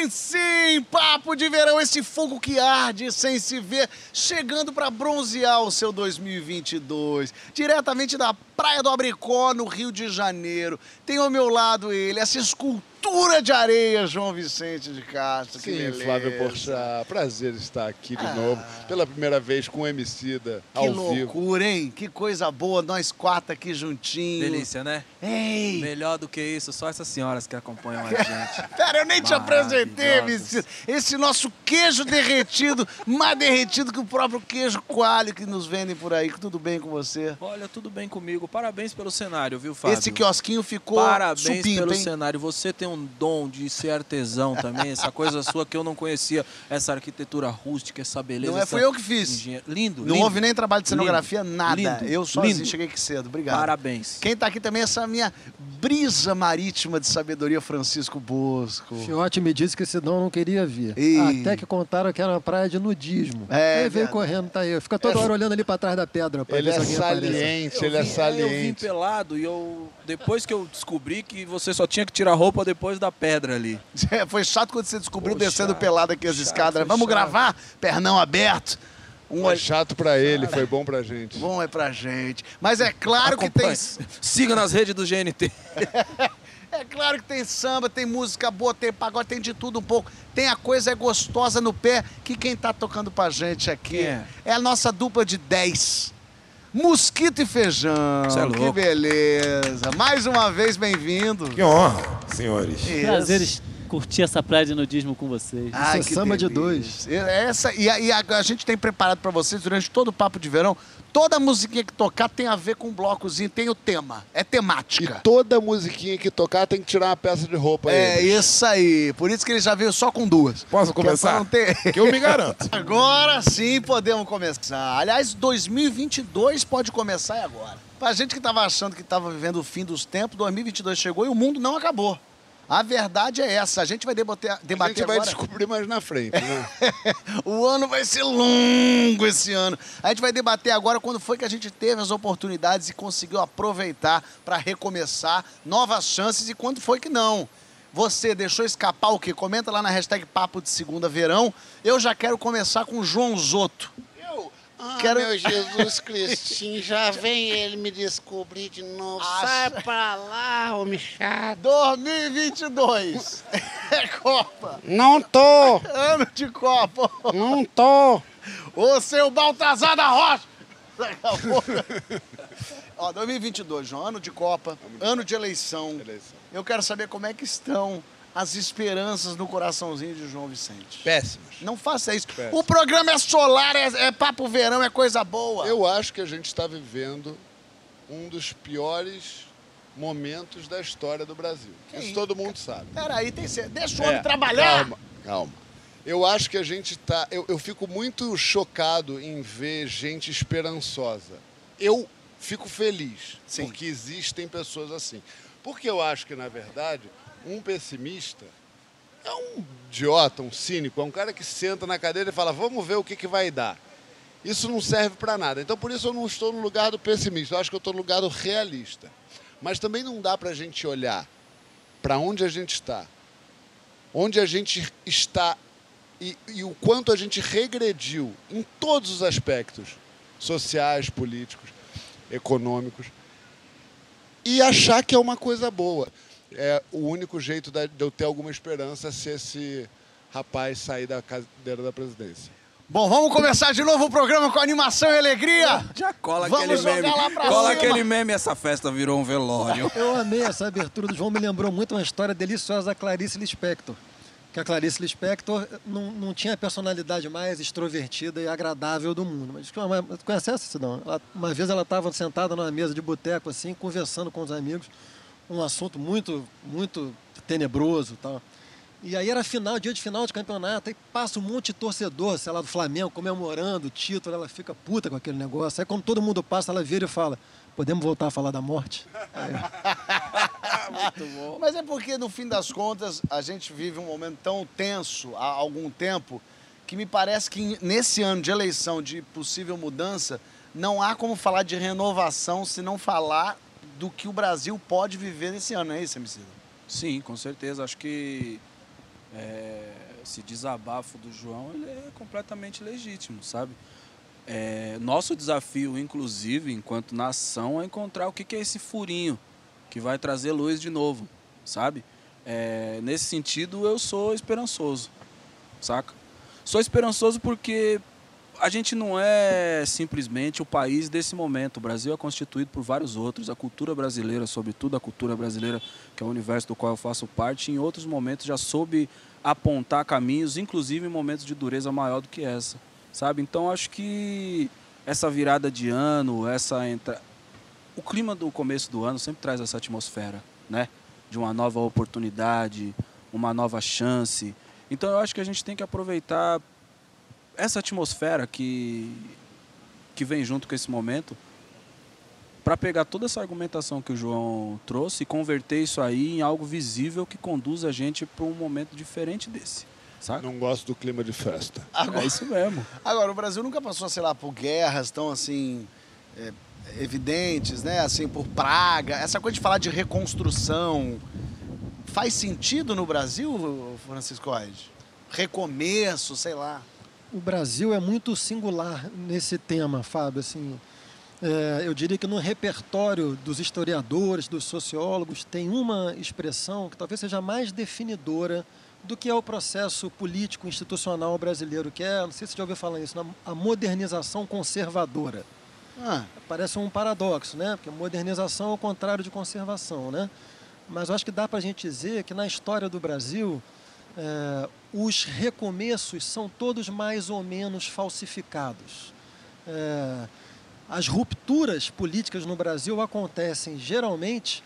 Sim, sim, papo de verão, esse fogo que arde sem se ver, chegando para bronzear o seu 2022, diretamente da Praia do Abricó, no Rio de Janeiro. Tem ao meu lado ele, essa escultura Cultura de Areia, João Vicente de Castro. Sim, que Flávio Porchat, prazer estar aqui de ah, novo, pela primeira vez com o Emicida, ao vivo. Que loucura, hein? Que coisa boa, nós quatro aqui juntinhos. Delícia, né? Ei! Melhor do que isso, só essas senhoras que acompanham a gente. Pera, eu nem te apresentei, Emicida. Esse nosso queijo derretido, mais derretido que o próprio queijo coalho que nos vendem por aí. Tudo bem com você? Olha, tudo bem comigo. Parabéns pelo cenário, viu, Fábio? Esse quiosquinho ficou Parabéns supimpa, pelo hein? cenário. Você tem um dom de ser artesão também, essa coisa sua que eu não conhecia, essa arquitetura rústica, essa beleza. Não é, fui eu que fiz. Lindo, Não lindo. houve nem trabalho de cenografia, lindo, nada. Lindo, eu sozinho lindo. cheguei aqui cedo. Obrigado. Parabéns. Quem tá aqui também é essa minha brisa marítima de sabedoria, Francisco Bosco. Fiote me disse que senão eu não queria vir. E... Até que contaram que era uma praia de nudismo. É, Aí veio correndo, tá aí. Fica toda hora olhando ali pra trás da pedra. Pra Ele ver é saliente, Eu ele é vim- Eu vim saliente. pelado e eu. Depois que eu descobri que você só tinha que tirar a roupa depois da pedra ali. É, Foi chato quando você descobriu Pô, descendo pelado aqui as chato, escadas. Vamos chato. gravar? Pernão aberto. Um Foi chato pra ele, foi bom pra gente. bom é pra gente. Mas é claro que tem. Acompanhe. Siga nas redes do GNT. É claro que tem samba, tem música boa, tem pagode, tem de tudo um pouco. Tem a coisa é gostosa no pé, que quem tá tocando pra gente aqui é? é a nossa dupla de 10. Mosquito e feijão. É que beleza. Mais uma vez, bem-vindo. Que honra, senhores. Isso. Prazer em curtir essa praia de nudismo com vocês. Ai, é que samba de delícia. Essa, e a, e a- a gente tem preparado pra vocês durante todo o Papo de Verão, toda musiquinha que tocar tem a ver com um blocozinho, tem o tema, é E temática. toda musiquinha que tocar tem que tirar uma peça de roupa É aí. isso aí, por isso que ele já veio só com duas. Posso Que é começar? ter- Que eu me garanto. Agora sim podemos começar. Aliás, 2022 pode começar e agora. Pra gente que tava achando que tava vivendo o fim dos tempos, 2022 chegou e o mundo não acabou. A verdade é essa. A gente vai debater, A debater gente vai agora. descobrir mais na frente, né? o ano vai ser longo esse ano. A gente vai debater agora quando foi que a gente teve as oportunidades e conseguiu aproveitar para recomeçar novas chances e quando foi que não. Você deixou escapar o quê? Comenta lá na hashtag Papo de Segunda Verão. Eu já quero começar com o João Zoto. Ah, Quero- meu Jesus Cristinho, já vem ele me descobrir de novo. Acha- Sai pra lá, homem chato. 2022 é Copa. Não tô, Ano de Copa. não tô. Ô, seu Baltazar da Rocha! Ó, 2022, João, ano de Copa, ano de eleição. Eleição. Eu quero saber como é que estão as esperanças no coraçãozinho de João Vicente. Péssimas. Não faça isso. Péssimo. O programa é solar, é, é papo verão, é coisa boa. Eu acho que a gente está vivendo um dos piores momentos da história do Brasil. Que Isso todo mundo sabe. Peraí, tem que deixa o homem É, trabalhar. Calma, calma. Eu acho que a gente tá. Eu, eu fico muito chocado em ver gente esperançosa. Eu fico feliz Sim. porque existem pessoas assim. Porque eu acho que, na verdade, um pessimista é um idiota, um cínico, é um cara que senta na cadeira e fala: vamos ver o que, que vai dar. Isso não serve para nada. Então, por isso, eu não estou no lugar do pessimista. Eu acho que eu estou no lugar do realista. Mas também não dá para a gente olhar para onde a gente está, onde a gente está e, e o quanto a gente regrediu em todos os aspectos sociais, políticos, econômicos e achar que é uma coisa boa. É o único jeito de eu ter alguma esperança se esse rapaz sair da cadeira da presidência. Bom, vamos começar de novo o programa com animação e alegria. Já cola Vamos aquele jogar meme. lá pra cola cima. aquele meme, essa festa virou um velório. Eu amei essa abertura do João, me lembrou muito uma história deliciosa da Clarice Lispector. Que a Clarice Lispector não, não tinha a personalidade mais extrovertida e agradável do mundo. Mas uma, conhece essa, Sidão? Ela- Uma vez ela estava sentada numa mesa de boteco, assim, conversando com os amigos, um assunto muito, muito tenebroso e tal. E aí era final, dia de final de campeonato, aí passa um monte de torcedor, sei lá, do Flamengo, comemorando o título, ela fica puta com aquele negócio. Aí quando todo mundo passa, ela vira e fala, podemos voltar a falar da morte? Aí, Mas é porque, no fim das contas, a gente vive um momento tão tenso há algum tempo que me parece que nesse ano de eleição, de possível mudança, não há como falar de renovação se não falar do que o Brasil pode viver nesse ano, é isso, Emicida? Sim, com certeza. Acho que é, esse desabafo do João ele é completamente legítimo, sabe? É, nosso desafio, inclusive, enquanto nação, é encontrar o que, que é esse furinho que vai trazer luz de novo, sabe? É, nesse sentido, eu sou esperançoso, saca? Sou esperançoso porque a gente não é simplesmente o país desse momento. O Brasil é constituído por vários outros. A cultura brasileira, sobretudo a cultura brasileira, que é o universo do qual eu faço parte, em outros momentos já soube apontar caminhos, inclusive em momentos de dureza maior do que essa, sabe? Então acho que essa virada de ano, essa entra... o clima do começo do ano sempre traz essa atmosfera, né? De uma nova oportunidade, uma nova chance. Então eu acho que a gente tem que aproveitar essa atmosfera que, que vem junto com esse momento para pegar toda essa argumentação que o João trouxe e converter isso aí em algo visível que conduz a gente para um momento diferente desse. Saca? Não gosto do clima de festa. É isso mesmo. Agora, o Brasil nunca passou, sei lá, por guerras tão assim é, evidentes, né? Assim, por praga. Essa coisa de falar de reconstrução faz sentido no Brasil, Francisco Oide? Recomeço, sei lá. O Brasil é muito singular nesse tema, Fábio. Assim, é, eu diria que no repertório dos historiadores, dos sociólogos, tem uma expressão que talvez seja mais definidora do que é o processo político institucional brasileiro, que é, não sei se você já ouviu falar isso, na- a modernização conservadora. Ah, Parece um paradoxo, né? Porque modernização é o contrário de conservação, né? Mas eu acho que dá para a gente dizer que na história do Brasil, eh, os recomeços são todos mais ou menos falsificados. Eh, as rupturas políticas no Brasil acontecem geralmente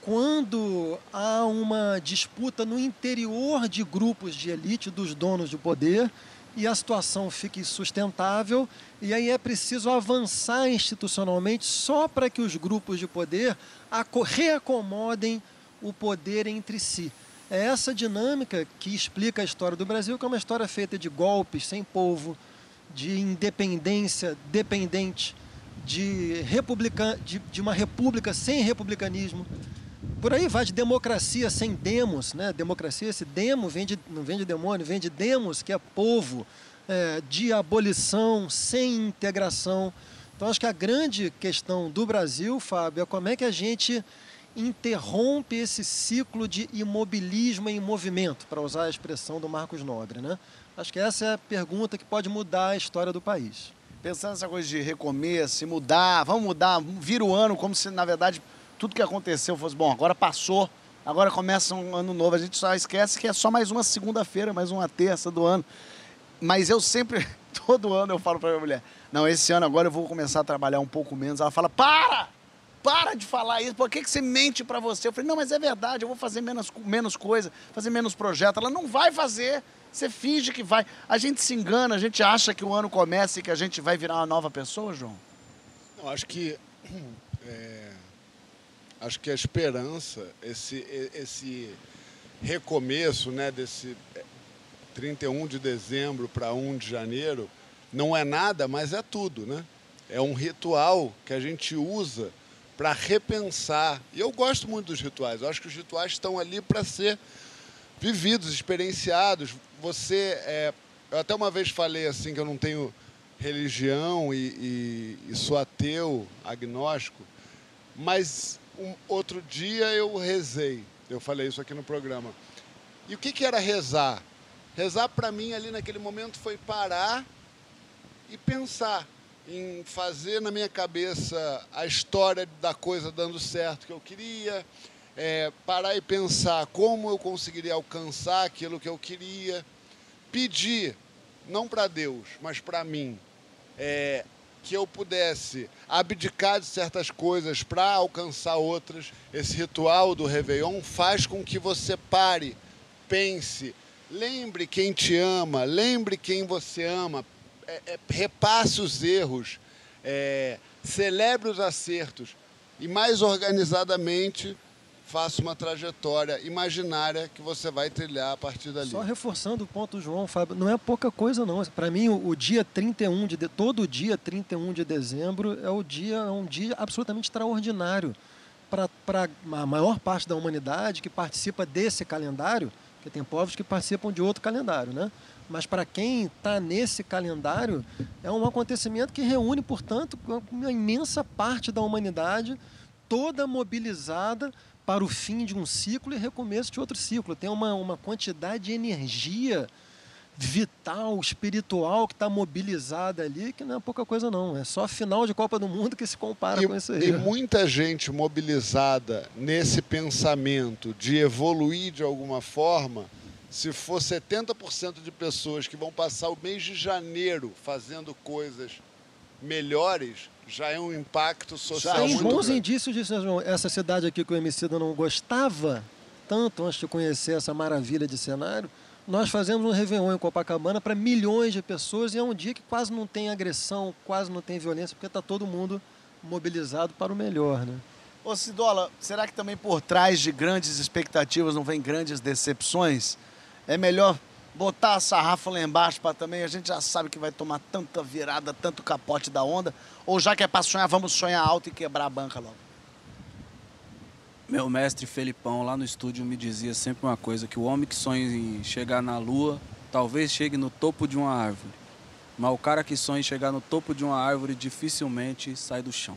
quando há uma disputa no interior de grupos de elite dos donos de poder e a situação fica insustentável e aí é preciso avançar institucionalmente só para que os grupos de poder aco- reacomodem o poder entre si. É essa dinâmica que explica a história do Brasil, que é uma história feita de golpes sem povo, de independência dependente, de, republica, de, de uma república sem republicanismo. Por aí vai de democracia sem demos, né? Democracia, esse demo vem de, não vem de demônio, vem de demos, que é povo, é, de abolição sem integração. Então acho que a grande questão do Brasil, Fábio, é como é que a gente interrompe esse ciclo de imobilismo em movimento, para usar a expressão do Marcos Nobre, né? Acho que essa é a pergunta que pode mudar a história do país. pensando nessa coisa de recomeço, mudar, vamos mudar, vira o ano como se, na verdade, tudo que aconteceu fosse, bom, agora passou, agora começa um ano novo. A gente só esquece que é só mais uma segunda-feira, mais uma terça do ano. Mas eu sempre, todo ano eu falo pra minha mulher, não, esse ano agora eu vou começar a trabalhar um pouco menos. Ela fala, para! Para de falar isso, por que, que você mente pra você? Eu falei, não, mas é verdade, eu vou fazer menos, menos coisa, fazer menos projeto. Ela não vai fazer, você finge que vai. A gente se engana, a gente acha que o ano começa e que a gente vai virar uma nova pessoa, João? Não, acho que é, acho que a esperança, esse, esse recomeço, né, desse é, 31 de dezembro para 1 de janeiro, não é nada, mas é tudo, né? É um ritual que a gente usa para repensar. E eu gosto muito dos rituais. Eu acho que os rituais estão ali para ser vividos, experienciados. Você, é, eu até uma vez falei assim que eu não tenho religião e, e- e sou ateu, agnóstico, mas um outro dia eu rezei. Eu falei isso aqui no programa. E o que, que era rezar? Rezar para mim ali naquele momento foi parar e pensar em fazer na minha cabeça a história da coisa dando certo que eu queria, é, parar e pensar como eu conseguiria alcançar aquilo que eu queria, pedir, não para Deus, mas para mim, é, que eu pudesse abdicar de certas coisas para alcançar outras. Esse ritual do Réveillon faz com que você pare pense, lembre quem te ama, lembre quem você ama, é, é, repasse os erros, é, celebre os acertos e mais organizadamente faça uma trajetória imaginária que você vai trilhar a partir dali. Só reforçando o ponto João, Fábio, não é pouca coisa não. Para mim, o, o dia 31 de, de todo dia 31 de dezembro é o dia é um dia absolutamente extraordinário para a maior parte da humanidade que participa desse calendário, porque tem povos que participam de outro calendário, né? Mas para quem está nesse calendário, é um acontecimento que reúne, portanto, uma imensa parte da humanidade toda mobilizada para o fim de um ciclo e recomeço de outro ciclo. Tem uma, uma quantidade de energia vital, espiritual que está mobilizada ali, que não é pouca coisa não. É só final de Copa do Mundo que se compara e, com isso aí. E muita gente mobilizada nesse pensamento de evoluir de alguma forma, se for 70% de pessoas que vão passar o mês de janeiro fazendo coisas melhores, já é um impacto social Tem muito bons grande. indícios disso, né, João? Essa cidade aqui que o Emicida não gostava tanto antes de conhecer essa maravilha de cenário, nós fazemos um Réveillon em Copacabana para milhões de pessoas e é um dia que quase não tem agressão, quase não tem violência, porque está todo mundo mobilizado para o melhor, né? Ô Cidola, será que também por trás de grandes expectativas não vem grandes decepções? É melhor botar a sarrafa lá embaixo para também, a gente já sabe que vai tomar tanta virada, tanto capote da onda, ou já que é para sonhar, vamos sonhar alto e quebrar a banca logo. Meu mestre Felipão lá no estúdio me dizia sempre uma coisa, que o homem que sonha em chegar na lua, talvez chegue no topo de uma árvore. Mas o cara que sonha em chegar no topo de uma árvore dificilmente sai do chão.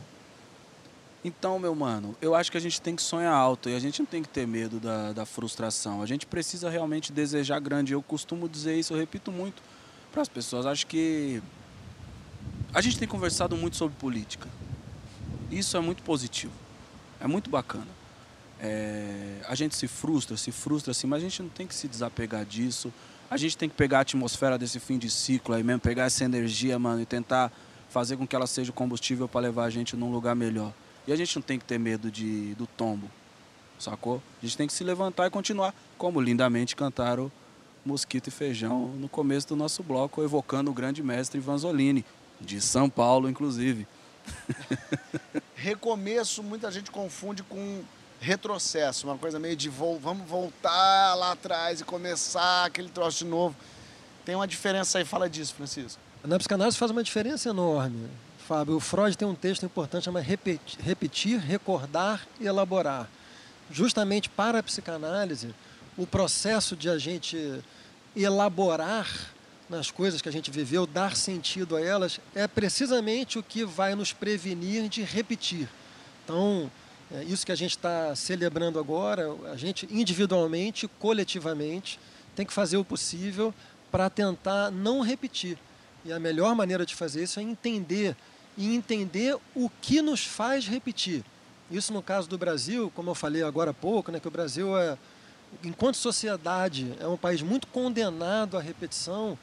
Então, meu mano, eu acho que a gente tem que sonhar alto e a gente não tem que ter medo da, da frustração. A gente precisa realmente desejar grande. Eu costumo dizer isso, eu repito muito para as pessoas. Acho que a gente tem conversado muito sobre política. Isso é muito positivo. É muito bacana. É, a gente se frustra, se frustra assim, mas a gente não tem que se desapegar disso. A gente tem que pegar a atmosfera desse fim de ciclo aí mesmo, pegar essa energia, mano, e tentar fazer com que ela seja o combustível para levar a gente num lugar melhor. E a gente não tem que ter medo de, do tombo, sacou? A gente tem que se levantar e continuar, como lindamente cantaram Mosquito e Feijão no começo do nosso bloco, evocando o grande mestre Vanzolini, de São Paulo, inclusive. Recomeço, muita gente confunde com retrocesso, uma coisa meio de vol vamos voltar lá atrás e começar aquele troço de novo. Tem uma diferença aí, fala disso, Francisco. Na psicanálise faz uma diferença enorme. Fábio, o Freud tem um texto importante chamado repetir, repetir, recordar e elaborar. Justamente para a psicanálise, o processo de a gente elaborar nas coisas que a gente viveu, dar sentido a elas, é precisamente o que vai nos prevenir de repetir. Então, é isso que a gente está celebrando agora, a gente individualmente, coletivamente, tem que fazer o possível para tentar não repetir. E a melhor maneira de fazer isso é entender e entender o que nos faz repetir. Isso no caso do Brasil, como eu falei agora há pouco, né, que o Brasil é, enquanto sociedade, é um país muito condenado à repetição.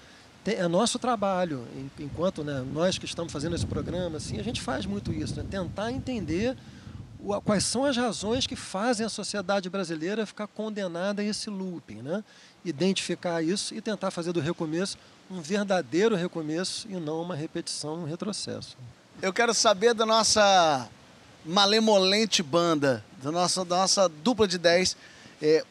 É nosso trabalho, enquanto né, nós que estamos fazendo esse programa, assim, a gente faz muito isso, né, tentar entender quais são as razões que fazem a sociedade brasileira ficar condenada a esse looping, né? Identificar isso e tentar fazer do recomeço um verdadeiro recomeço e não uma repetição, um retrocesso. Eu quero saber da nossa malemolente banda, da nossa, da nossa dupla de 10. É,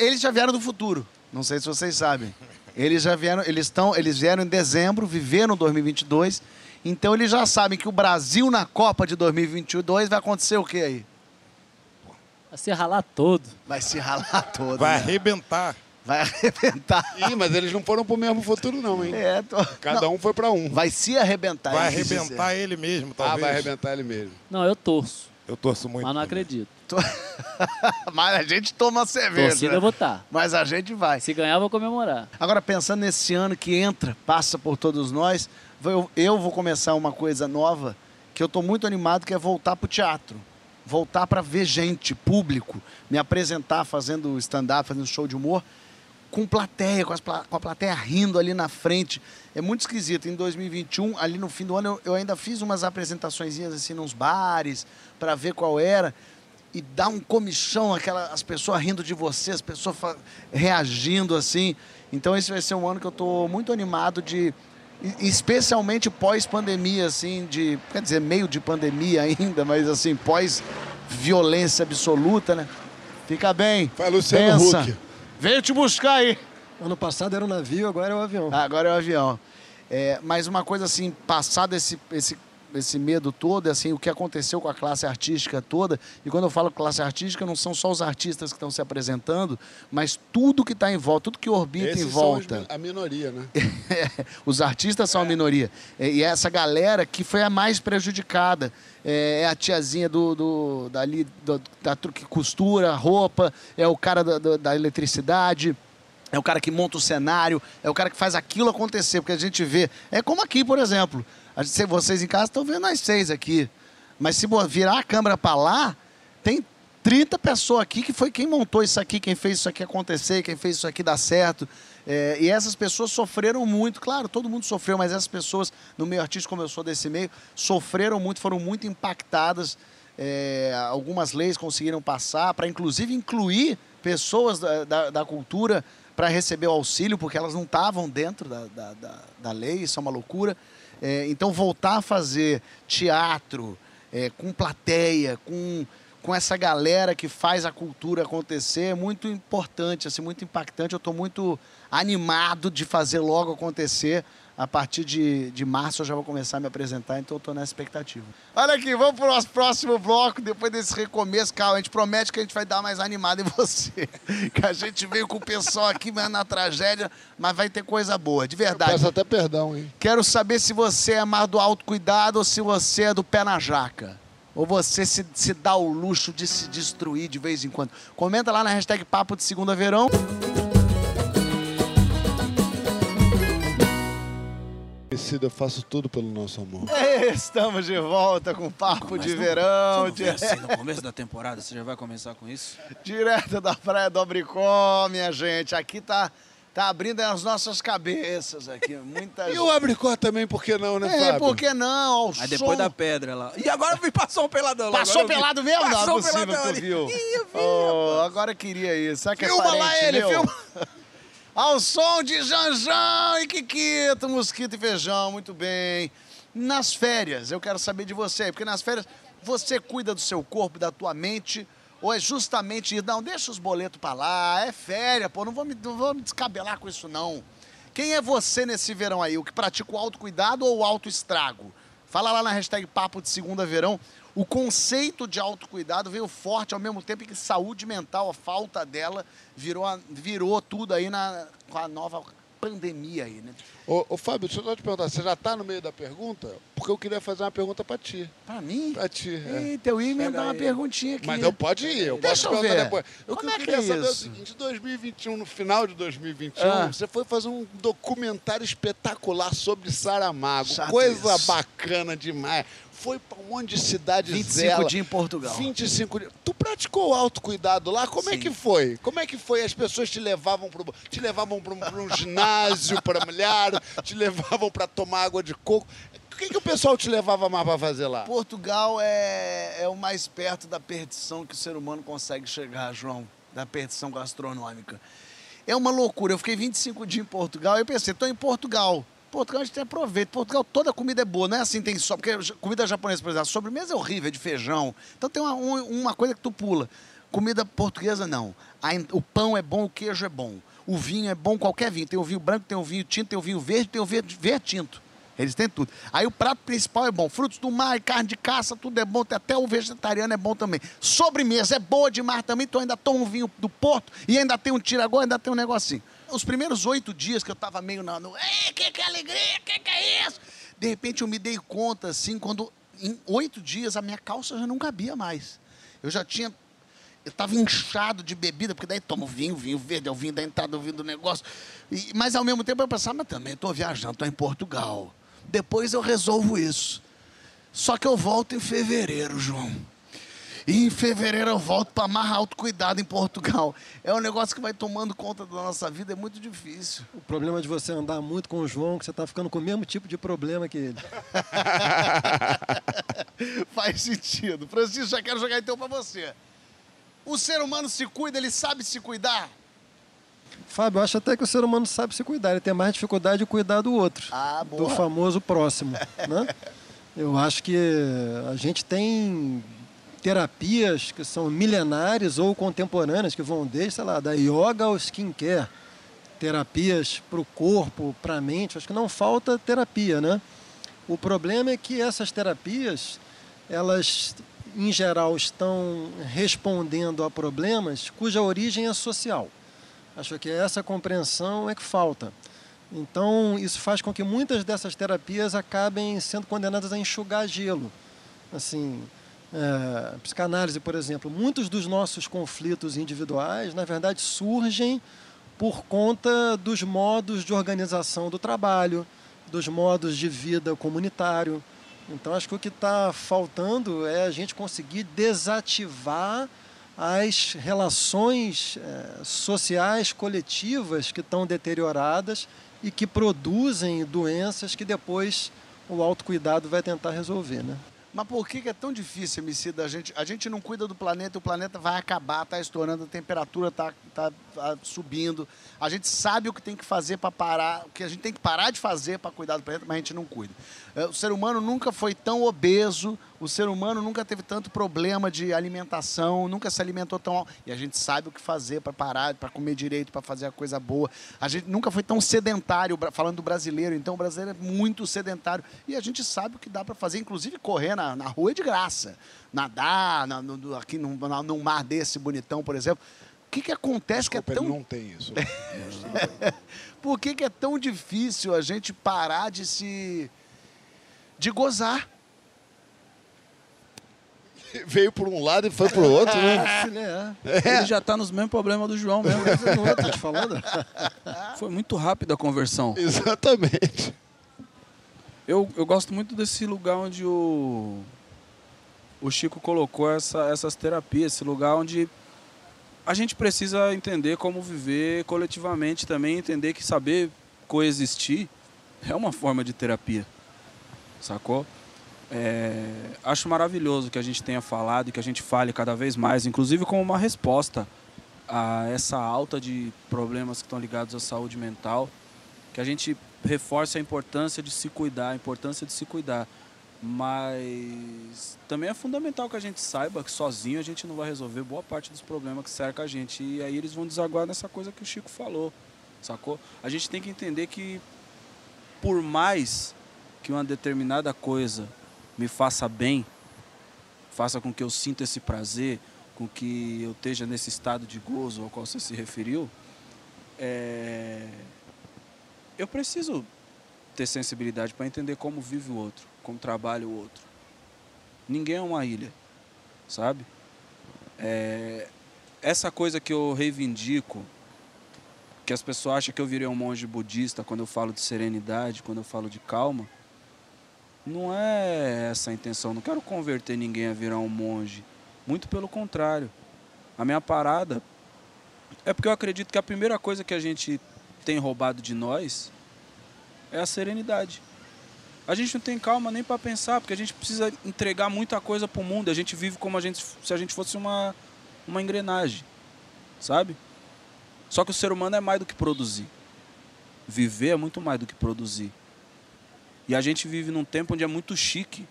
eles já vieram do futuro, não sei se vocês sabem. Eles já vieram, eles estão, eles vieram em dezembro, viveram 2022 então eles já sabem que o Brasil na Copa de 2022 vai acontecer o que aí? Vai se ralar todo. Vai se ralar todo. Vai né? arrebentar. Vai arrebentar. Ih, mas eles não foram pro mesmo futuro, não, hein? É, tô... Cada não. um foi para um. Vai se arrebentar. Vai arrebentar ele mesmo, talvez. Ah, vai arrebentar ele mesmo. Não, eu torço. Eu torço muito. Mas não acredito. mas a gente toma cerveja. Torcida eu vou estar. Mas a gente vai. Se ganhar, eu vou comemorar. Agora, pensando nesse ano que entra, passa por todos nós, eu, eu vou começar uma coisa nova que eu estou muito animado, que é voltar para o teatro. Voltar para ver gente, público, me apresentar fazendo stand-up, fazendo show de humor, com plateia, com, pla com, a plateia rindo ali na frente. É muito esquisito. Em 2021, ali no fim do ano, eu, eu ainda fiz umas apresentações assim nos bares, para ver qual era. e dá um comichão, aquela, as pessoas rindo de você, as pessoas reagindo assim. Então esse vai ser um ano que eu estou muito animado de, especialmente pós-pandemia, assim, de, quer dizer, meio de pandemia ainda, mas assim, pós-violência absoluta, né? Fica bem. Vai, Luciano pensa. Huck. Veio te buscar aí. Ano passado era o navio, agora é o avião. Ah, Agora é o avião. É, mas uma coisa assim, passado esse, esse, esse medo todo, assim, o que aconteceu com a classe artística toda, e quando eu falo classe artística, não são só os artistas que estão se apresentando, mas tudo que está em volta, tudo que orbita Esses em são os volta. a minoria, né? Os artistas são a minoria. É, E essa galera que foi a mais prejudicada. É é a tiazinha do, do, dali, do- da que costura roupa, é o cara da, da- da eletricidade. É o cara que monta o cenário, é o cara que faz aquilo acontecer, porque a gente vê. É como aqui, por exemplo. Gente- vocês em casa estão vendo nós seis aqui. Mas se virar a câmera para lá, tem 30 pessoas aqui que foi quem montou isso aqui, quem fez isso aqui acontecer, quem fez isso aqui dar certo. É, e essas pessoas sofreram muito, claro, todo mundo sofreu, mas essas pessoas, no meio artístico, como eu sou desse meio, sofreram muito, foram muito impactadas. É, algumas leis conseguiram passar para, inclusive, incluir pessoas da, da, da cultura para receber o auxílio, porque elas não estavam dentro da, da, da, da lei, isso é uma loucura. É, então, voltar a fazer teatro é, com plateia, com, com essa galera que faz a cultura acontecer é muito importante, assim, muito impactante. Eu estou muito animado de fazer logo acontecer. A partir de, de março eu já vou começar a me apresentar, então eu estou nessa expectativa. Olha aqui, vamos para o nosso próximo bloco, depois desse recomeço, Carl. A gente promete que a gente vai dar mais animado em você. Que a gente veio com o pessoal aqui mas na tragédia, mas vai ter coisa boa, de verdade. Peço até perdão, hein? Quero saber se você é mais do autocuidado ou se você é do pé na jaca. Ou você se, se dá o luxo de se destruir de vez em quando. Comenta lá na hashtag Papo de Segunda Verão. Eu faço tudo pelo nosso amor. Estamos de volta com Papo de Verão. Você assim, no começo da temporada, você já vai começar com isso? Direto da Praia do Abricó, minha gente. Aqui tá, tá abrindo as nossas cabeças aqui. Muitas... E o abricó também, por que não, né, É, Fábio? por que não? Ao Aí depois som- da pedra lá. E agora me passou um peladão lá. Passou pelado mesmo? Não é Passou possível que peladão tu ali. viu. Ih, eu vi, Oh, agora eu queria isso. Será que Filma é parente lá ele, meu? filma. Ao som de Janjão e Kikito, Mosquito e Feijão, muito bem. Nas férias, eu quero saber de você, porque nas férias você cuida do seu corpo, da tua mente, ou é justamente isso? Não, deixa os boletos pra lá, é férias, pô, não vou, me, não vou me descabelar com isso não. Quem é você nesse verão aí? O que pratica o autocuidado ou o autoestrago? Fala lá na hashtag Papo de Segunda Verão. O conceito de autocuidado veio forte ao mesmo tempo em que saúde mental, a falta dela, virou, virou tudo aí na, com a nova pandemia aí, né? Ô, ô, Fábio, deixa eu só te perguntar, você já tá no meio da pergunta? Porque eu queria fazer uma pergunta pra ti. Pra mim? Pra ti, é. Eita, eu ia emendar uma perguntinha aqui. Mas eu pode ir, eu Deixa posso eu perguntar ver. depois. Eu Como que eu é que queria é saber é o isso? seguinte, 2021, no final de 2021, Ah. você foi fazer um documentário espetacular sobre Saramago. Chato Coisa isso. bacana demais. Foi pra um monte de cidades 25 dela. dias em Portugal. 25 dias. Tu praticou o autocuidado lá? Como é Sim. que foi? Como é que foi? As pessoas te levavam pro, te levavam para um, pra um ginásio para mulher, te levavam para tomar água de coco. O que, que o pessoal te levava mais para fazer lá? Portugal é, é o mais perto da perdição que o ser humano consegue chegar, João, da perdição gastronômica. É uma loucura. Eu fiquei 25 dias em Portugal e eu pensei, estou em Portugal. Portugal a gente tem aproveita. Portugal toda comida é boa, não é assim, tem só. Porque comida japonesa, por exemplo, sobremesa é horrível, é de feijão. Então tem uma, um- uma coisa que tu pula. Comida portuguesa, não. O pão é bom, o queijo é bom. O vinho é bom, qualquer vinho. Tem o vinho branco, tem o vinho tinto, tem o vinho verde, tem o verde, verde tinto. Eles têm tudo. Aí o prato principal é bom. Frutos do mar, carne de caça, tudo é bom. Até o vegetariano é bom também. Sobremesa é boa demais também. Então ainda toma um vinho do Porto e ainda tem um tiragó, ainda tem um negocinho. Os primeiros oito dias que eu tava meio na... No, Ei, que que é alegria? Que que é isso? De repente eu me dei conta, assim, quando em oito dias a minha calça já não cabia mais. Eu já tinha eu estava inchado de bebida, porque daí tomo vinho, vinho verde, é o vinho da entrada, o vinho do negócio. E- mas ao mesmo tempo eu pensava, mas também estou viajando, estou em Portugal. Depois eu resolvo isso. Só que eu volto em fevereiro, João. E em fevereiro eu volto para amarrar autocuidado em Portugal. É um negócio que vai tomando conta da nossa vida, é muito difícil. O problema de você andar muito com o João, que você tá ficando com o mesmo tipo de problema que ele. Faz sentido. Francisco, já quero jogar então para você. O ser humano se cuida, ele sabe se cuidar? Fábio, eu acho até que o ser humano sabe se cuidar. Ele tem mais dificuldade de cuidar do outro. Ah, do famoso próximo, né? Eu acho que a gente tem terapias que são milenares ou contemporâneas, que vão desde, sei lá, da yoga ao skincare. Terapias para o corpo, para a mente. Acho que não falta terapia, né? O problema é que essas terapias, elas, em geral, estão respondendo a problemas cuja origem é social. Acho que essa compreensão é que falta. Então, isso faz com que muitas dessas terapias acabem sendo condenadas a enxugar gelo. Assim, é, psicanálise, por exemplo, muitos dos nossos conflitos individuais, na verdade, surgem por conta dos modos de organização do trabalho, dos modos de vida comunitário. Então, acho que o que está faltando é a gente conseguir desativar as relações eh, sociais coletivas que estão deterioradas e que produzem doenças que depois o autocuidado vai tentar resolver, né? Mas por que é tão difícil, Emicida? A gente, a gente não cuida do planeta, o planeta vai acabar, está estourando, a temperatura está tá, tá subindo. A gente sabe o que tem que fazer para parar, o que a gente tem que parar de fazer para cuidar do planeta, mas a gente não cuida. É, O ser humano nunca foi tão obeso, o ser humano nunca teve tanto problema de alimentação, nunca se alimentou tão. E a gente sabe o que fazer para parar, para comer direito, para fazer a coisa boa. A gente nunca foi tão sedentário, falando do brasileiro, então o brasileiro é muito sedentário. E a gente sabe o que dá para fazer, inclusive correr na, na rua é de graça. Nadar, na- no- aqui num, na- num mar desse bonitão, por exemplo. O que, que acontece Desculpa, que é tão não tem isso. por que, que é tão difícil a gente parar de se. De gozar? Veio por um lado e foi pro outro, né? É, Ele já tá nos mesmos problemas do João mesmo. é, tô te falando? Foi muito rápida a conversão. Exatamente. Eu, eu gosto muito desse lugar onde o, o Chico colocou essa, essas terapias, esse lugar onde a gente precisa entender como viver coletivamente também, entender que saber coexistir é uma forma de terapia, sacou? É, acho maravilhoso que a gente tenha falado e que a gente fale cada vez mais, inclusive como uma resposta a essa alta de problemas que estão ligados à saúde mental, que a gente reforce a importância de se cuidar, a importância de se cuidar. Mas também é fundamental que a gente saiba que sozinho a gente não vai resolver boa parte dos problemas que cerca a gente. E aí eles vão desaguar nessa coisa que o Chico falou, sacou? A gente tem que entender que por mais que uma determinada coisa me faça bem, faça com que eu sinta esse prazer, com que eu esteja nesse estado de gozo ao qual você se referiu, é... eu preciso ter sensibilidade para entender como vive o outro, como trabalha o outro. Ninguém é uma ilha, sabe? É... Essa coisa que eu reivindico, que as pessoas acham que eu virei um monge budista quando eu falo de serenidade, quando eu falo de calma, não é essa a intenção. Não quero converter ninguém a virar um monge. Muito pelo contrário. A minha parada é porque eu acredito que a primeira coisa que a gente tem roubado de nós é a serenidade. A gente não tem calma nem para pensar, porque a gente precisa entregar muita coisa para o mundo. A gente vive como a gente, se a gente fosse uma, uma engrenagem, sabe? Só que o ser humano é mais do que produzir. Viver é muito mais do que produzir. E a gente vive num tempo onde é muito chique.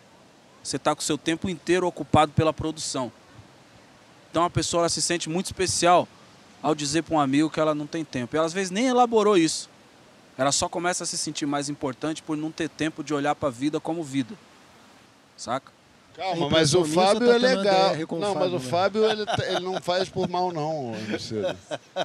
Você está com o seu tempo inteiro ocupado pela produção. Então a pessoa se sente muito especial ao dizer para um amigo que ela não tem tempo. E ela às vezes nem elaborou isso. Ela só começa a se sentir mais importante por não ter tempo de olhar para a vida como vida. Saca? Calma, mas o Fábio é tá legal. O Não, mas Fábio, o né? Fábio ele, tá- ele não faz por mal, não, Luciano.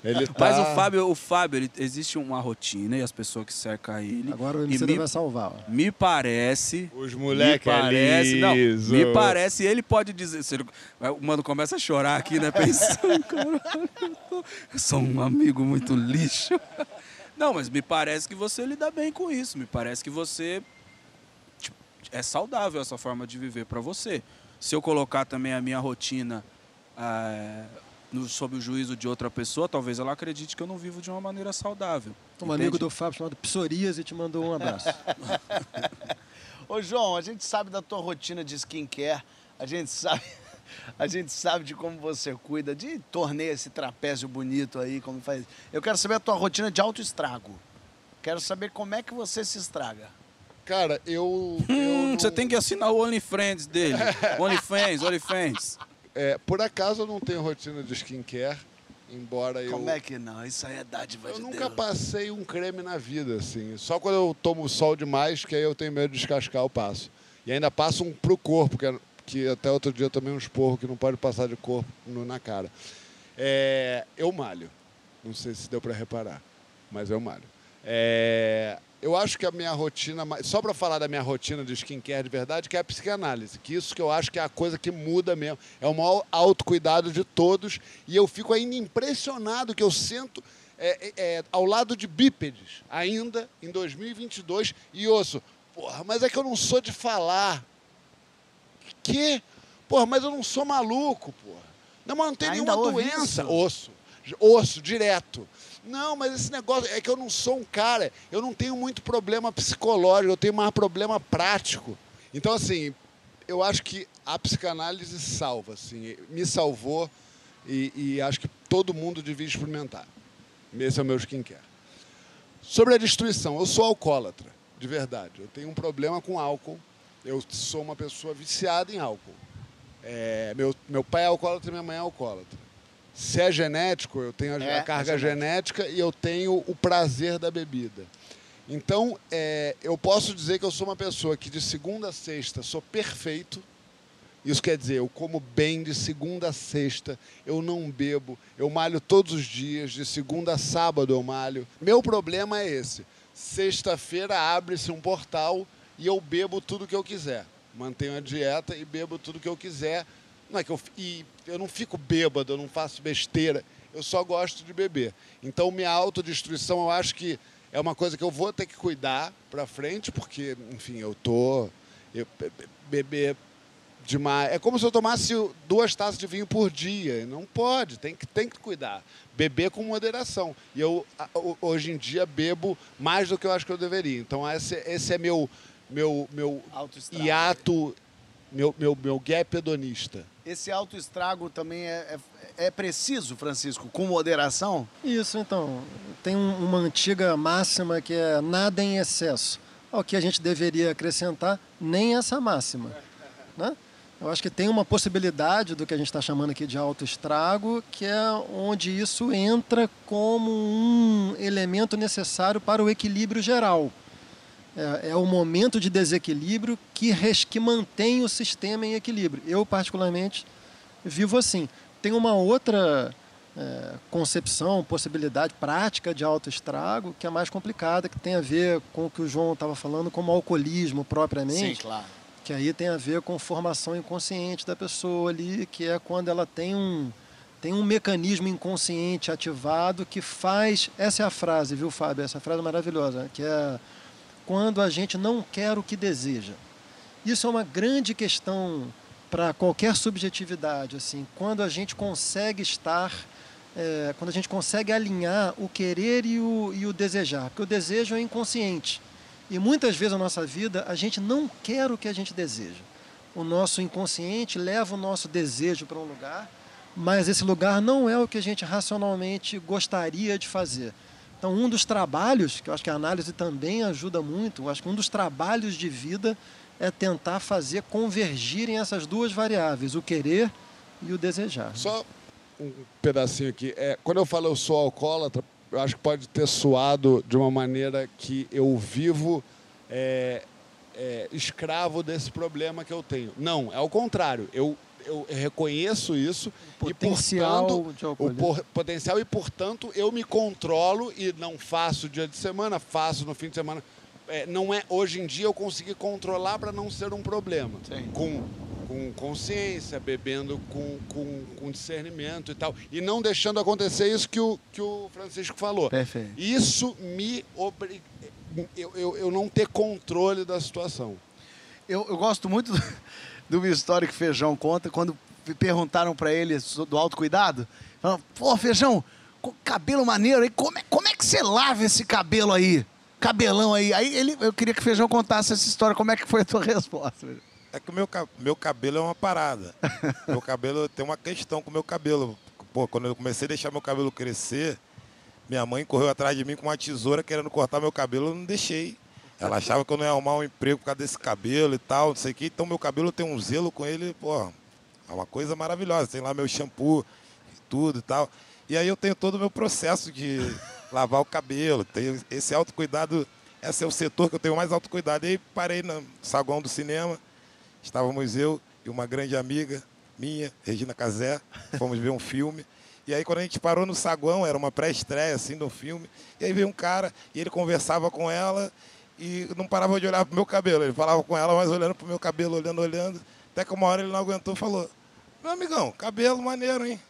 Ele tá... Mas o Fábio, o Fábio, ele, existe uma rotina e as pessoas que cercam ele. Agora o MC me, vai salvar. ó. me parece. Os moleques é parece, não, me parece, ele pode dizer. se ele- o mano começa a chorar aqui, né? Pensando, caralho, eu tô- eu sou um amigo muito lixo. Não, mas me parece que você lida bem com isso. Me parece que você é saudável essa forma de viver para você. Se eu colocar também a minha rotina ah, no- sob o juízo de outra pessoa, talvez ela acredite que eu não vivo de uma maneira saudável. Um amigo entende? do Fábio chamado Psoríase te mandou um abraço. Ô, João, a gente sabe da tua rotina de skincare, a gente sabe, A gente sabe de como você cuida, de torneio esse trapézio bonito aí, como faz. Eu quero saber a tua rotina de auto estrago. Quero saber como é que você se estraga. Cara, eu. eu Hum, não- você tem que assinar o OnlyFans dele. OnlyFans, OnlyFans. é, por acaso eu não tenho rotina de skincare, embora eu. Como é que não? Isso aí é dádiva Eu de nunca Deus. passei um creme na vida, assim. Só quando eu tomo sol demais, que aí eu tenho medo de descascar, eu passo. E ainda passo um pro corpo, que, é- que até outro dia eu tomei um esporro que não pode passar de corpo no- na cara. É, eu malho. Não sei se deu para reparar, mas eu malho. É, eu acho que a minha rotina, só para falar da minha rotina de skincare de verdade, que é a psicanálise, que isso que eu acho que é a coisa que muda mesmo. É o maior autocuidado de todos e eu fico ainda impressionado que eu sento é, é, é, ao lado de bípedes, ainda em 2022, e ouço, porra, mas é que eu não sou de falar. Que? Porra, mas eu não sou maluco, porra. Não, mas não tem Ainda nenhuma doença. isso? Osso. Osso, direto. Não, mas esse negócio é que eu não sou um cara, eu não tenho muito problema psicológico, eu tenho mais problema prático. Então, assim, eu acho que a psicanálise salva, assim, me salvou e, e acho que todo mundo devia experimentar. Esse é o meu skincare. Sobre a destruição, eu sou alcoólatra, de verdade. Eu tenho um problema com álcool. Eu sou uma pessoa viciada em álcool. É, meu, meu pai é alcoólatra minha mãe é alcoólatra. Se é genético, eu tenho a, É, a carga é genética e eu tenho o prazer da bebida. Então, é, eu posso dizer que eu sou uma pessoa que de segunda a sexta sou perfeito. Isso quer dizer, eu como bem de segunda a sexta, eu não bebo, eu malho todos os dias, de segunda a sábado eu malho. Meu problema é esse. Sexta-feira abre-se um portal e eu bebo tudo que eu quiser. Mantenho a dieta e bebo tudo que eu quiser. Não é que eu, e eu não fico bêbado, eu não faço besteira, eu só gosto de beber. Então, minha autodestruição, eu acho que é uma coisa que eu vou ter que cuidar pra frente, porque, enfim, eu tô. Eu, be- be- beber demais. É como se eu tomasse duas taças de vinho por dia. Não pode, tem que, tem que cuidar. Beber com moderação. E eu, hoje em dia, bebo mais do que eu acho que eu deveria. Então, esse, esse é meu, meu, meu hiato, meu, meu, meu gap hedonista. Esse autoestrago também é, é, é preciso, Francisco, com moderação? Isso, então. Tem um- uma antiga máxima que é nada em excesso. Ao que a gente deveria acrescentar, nem essa máxima. Né? Eu acho que tem uma possibilidade do que a gente está chamando aqui de autoestrago, que é onde isso entra como um elemento necessário para o equilíbrio geral. É, é o momento de desequilíbrio que, res- que mantém o sistema em equilíbrio. Eu, particularmente, vivo assim. Tem uma outra é, concepção, possibilidade prática de autoestrago que é mais complicada, que tem a ver com o que o João estava falando, como alcoolismo propriamente claro. que aí tem a ver com formação inconsciente da pessoa ali, que é quando ela tem um tem um mecanismo inconsciente ativado que faz, essa é a frase, viu, Fábio? Essa frase é maravilhosa, que é quando a gente não quer o que deseja. Isso é uma grande questão para qualquer subjetividade, assim, quando a gente consegue estar é, quando a gente consegue alinhar o querer e o, e o desejar, porque o desejo é inconsciente. E muitas vezes na nossa vida a gente não quer o que a gente deseja. O nosso inconsciente leva o nosso desejo para um lugar, mas esse lugar não é o que a gente racionalmente gostaria de fazer. Então, um dos trabalhos, que eu acho que a análise também ajuda muito, eu acho que um dos trabalhos de vida é tentar fazer convergirem essas duas variáveis, o querer e o desejar. Só um pedacinho aqui. É, quando eu falo eu sou alcoólatra, eu acho que pode ter soado de uma maneira que eu vivo é, é, escravo desse problema que eu tenho. Não, é ao contrário. Eu, eu reconheço isso Potencial e, portanto, o por- potencial e, portanto, eu me controlo e não faço dia de semana, faço no fim de semana. É, não é hoje em dia eu consegui controlar para não ser um problema. Sim. Com, com consciência, bebendo com, com, com discernimento e tal. E não deixando acontecer isso que o, que o Francisco falou. Perfeito. Isso me obriga. Eu, eu, eu não ter controle da situação. Eu, eu gosto muito do, de uma história que o Feijão conta, quando perguntaram para ele do autocuidado. Falaram, pô, Feijão, cabelo maneiro aí, como é, como é que você lava esse cabelo aí? Cabelão aí. Aí ele, eu queria que o Feijão contasse essa história, como é que foi a tua resposta? É que o meu, meu cabelo é uma parada. meu cabelo tem uma questão com o meu cabelo. Pô, quando eu comecei a deixar meu cabelo crescer, minha mãe correu atrás de mim com uma tesoura querendo cortar meu cabelo, eu não deixei. Ela achava que eu não ia arrumar um emprego por causa desse cabelo e tal, não sei o quê. Então meu cabelo tem um zelo com ele, pô, é uma coisa maravilhosa. Tem lá meu shampoo, tudo e tal. E aí eu tenho todo o meu processo de lavar o cabelo. Tenho esse autocuidado, esse é o setor que eu tenho mais autocuidado. E aí parei no saguão do cinema, estávamos eu e uma grande amiga minha, Regina Casé, fomos ver um filme. E aí quando a gente parou no saguão, era uma pré-estreia assim do filme, e aí veio um cara e ele conversava com ela e não parava de olhar pro meu cabelo. Ele falava com ela, mas olhando pro meu cabelo, olhando, olhando. Até que uma hora ele não aguentou e falou, meu amigão, cabelo maneiro, hein?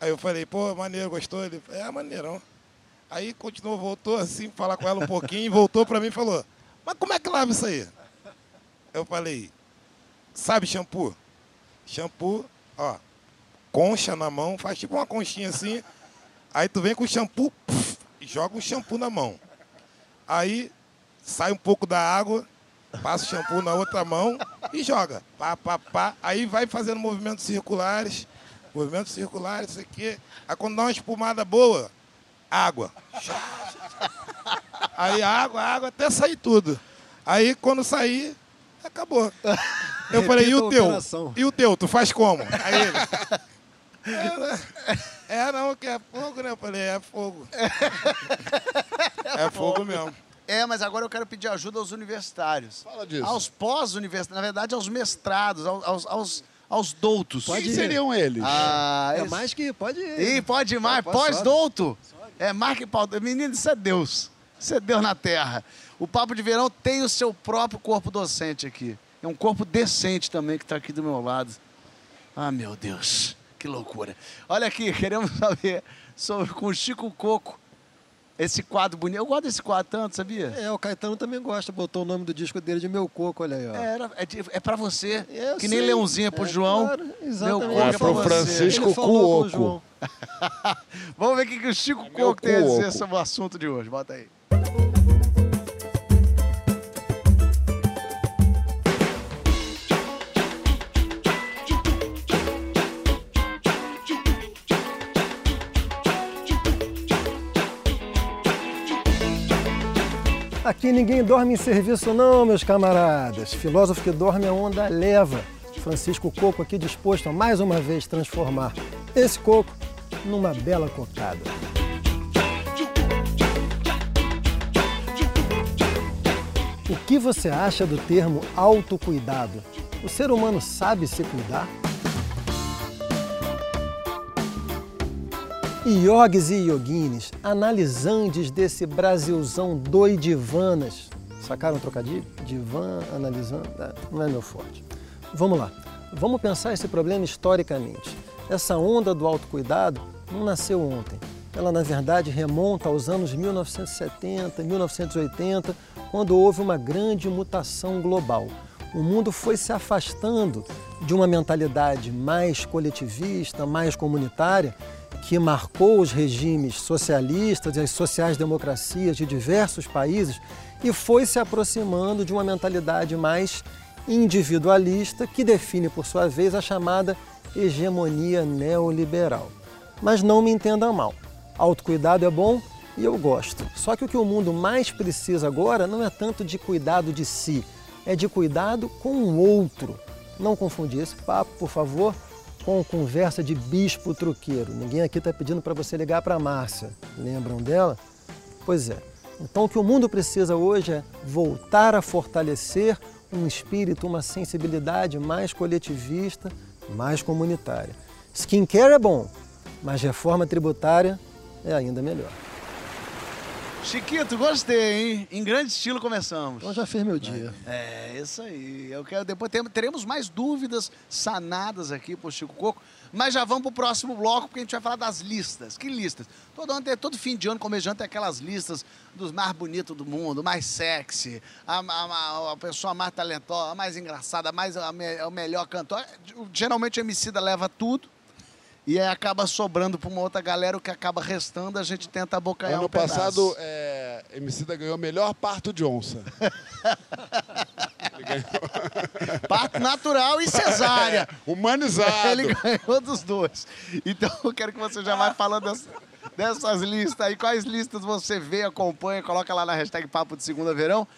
Aí eu falei, pô, maneiro, gostou? Ele, é, maneirão. Aí continuou, voltou assim, falar com ela um pouquinho, voltou pra mim e falou, mas como é que lava isso aí? Eu falei, sabe shampoo? Shampoo, ó, concha na mão, faz tipo uma conchinha assim. Aí tu vem com o shampoo e joga o shampoo na mão. Aí sai um pouco da água, passa o shampoo na outra mão e joga. Pá, pá, pá. Aí vai fazendo movimentos circulares, movimentos circulares, isso aqui. Aí quando dá uma espumada boa, água. Aí água, água, até sair tudo. Aí quando sair, acabou. Eu falei, e Repita o teu? E o teu, tu faz como? Aí ele. É? É, não, que é fogo, né? Eu falei, é fogo. É fogo mesmo. É, mas agora eu quero pedir ajuda aos universitários. Fala disso. Aos pós-universitários, na verdade, aos mestrados, aos, aos, aos, doutos. Quem seriam eles? Ah, É esse- mais que pode ir. Ih, pode ir mais, Pode, pode, pós-douto. É, Marque Paulo. Menino, isso é Deus. Isso é Deus na Terra. O Papo de Verão tem o seu próprio corpo docente aqui. É um corpo decente também que está aqui do meu lado. Ah, meu Deus, que loucura. Olha aqui, queremos saber sobre com o Chico Coco. Esse quadro bonito. Eu gosto desse quadro tanto, sabia? É, o Caetano também gosta, botou o nome do disco dele de Meu Coco, olha aí, ó. É, era- é, de- é pra você. Eu que nem sei. Leãozinha pro É, João. claro, Meu exatamente. corpo É pra pro você. Francisco Ele falou com o Cuoco. João. Vamos ver o que, que o Chico meu Coco tem a dizer sobre o assunto de hoje. Bota aí. Aqui ninguém dorme em serviço não, meus camaradas. Filósofo que dorme a onda leva. Francisco Coco aqui disposto a mais uma vez transformar esse coco numa bela cocada. O que você acha do termo autocuidado? O ser humano sabe se cuidar? Iogues e ioguines, analisandes desse Brasilzão doidivanas. Sacaram o trocadilho? Divan, analisando, é, não é meu forte. Vamos lá, vamos pensar esse problema historicamente. Essa onda do autocuidado não nasceu ontem. Ela, na verdade, remonta aos anos 1970, 1980, quando houve uma grande mutação global. O mundo foi se afastando de uma mentalidade mais coletivista, mais comunitária, que marcou os regimes socialistas e as sociais-democracias de diversos países e foi se aproximando de uma mentalidade mais individualista que define, por sua vez, a chamada hegemonia neoliberal. Mas não me entenda mal, autocuidado é bom e eu gosto. Só que o que o mundo mais precisa agora não é tanto de cuidado de si, é de cuidado com o outro. Não confundir esse papo, por favor, com conversa de bispo truqueiro. Ninguém aqui está pedindo para você ligar para a Márcia. Lembram dela? Pois é. Então o que o mundo precisa hoje é voltar a fortalecer um espírito, uma sensibilidade mais coletivista, mais comunitária. Skincare é bom, mas reforma tributária é ainda melhor. Chiquito, gostei, hein? Em grande estilo começamos. Então já fez meu dia. É, isso aí. Eu quero depois teremos mais dúvidas sanadas aqui pro Chico Coco, mas já vamos pro próximo bloco porque a gente vai falar das listas. Que listas? Todo ano todo fim de ano, começo de ano tem aquelas listas dos mais bonitos do mundo, mais sexy, a, a- a pessoa mais talentosa, a mais engraçada, a mais a o melhor cantor. Geralmente o Emicida leva tudo. E aí acaba sobrando para uma outra galera, o que acaba restando, a gente tenta abocanhar Ano um pedaço. passado, é, Emicida ganhou melhor parto de onça. Ele Parto natural e cesárea. Humanizado. Ele ganhou dos dois. Então eu quero que você já vai falando dessas, dessas listas aí. Quais listas você vê, acompanha, coloca lá na hashtag Papo de Segunda Verão.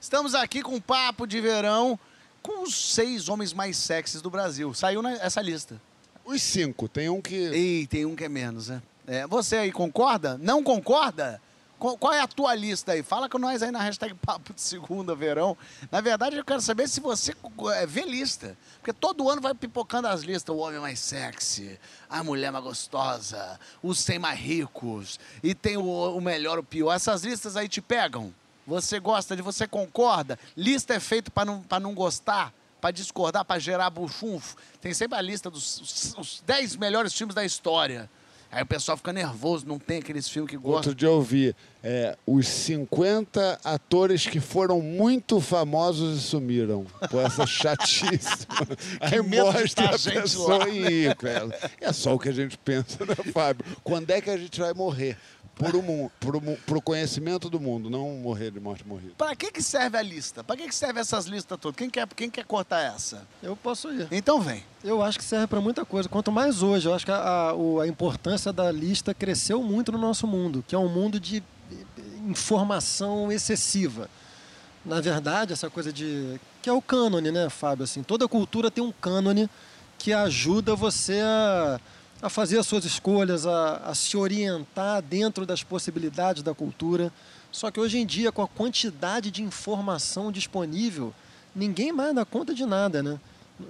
Estamos aqui com um Papo de Verão com os seis homens mais sexys do Brasil. Saiu essa lista. Os cinco. Tem um que. Ih, tem um que é menos, né? É, você aí concorda? Não concorda? Qual, qual é a tua lista aí? Fala com nós aí na hashtag Papo de Segunda Verão. Na verdade, eu quero saber se você é, vê lista. Porque todo ano vai pipocando as listas. O homem mais sexy, a mulher mais gostosa, os 100 mais ricos, e tem o, o melhor, o pior. Essas listas aí te pegam? Você gosta de, você concorda? Lista é feita para não, pra não gostar? Para discordar, para gerar buchunfo? Tem sempre a lista dos os- os 10 melhores filmes da história. Aí o pessoal fica nervoso, não tem aqueles filmes que gostam. Outro dia eu vi é, os 50 atores que foram muito famosos e sumiram. Pô, essa chatice. Aí mostra a gente pessoa lá. aí, cara. É só o que a gente pensa, né, Fábio? Quando é que a gente vai morrer? Por o, mu- por o conhecimento do mundo, não morrer de morte morrida. Para que, que serve a lista? Para que, que serve essas listas todas? Quem quer, quem quer cortar essa? Eu posso ir. Então vem. Eu acho que serve para muita coisa. Quanto mais hoje, eu acho que a, a- a importância da lista cresceu muito no nosso mundo, que é um mundo de eh, informação excessiva. Na verdade, essa coisa de. que é o cânone, né, Fábio? Assim, toda cultura tem um cânone que ajuda você a, a fazer as suas escolhas, a, a se orientar dentro das possibilidades da cultura. Só que hoje em dia, com a quantidade de informação disponível, ninguém mais dá conta de nada, né?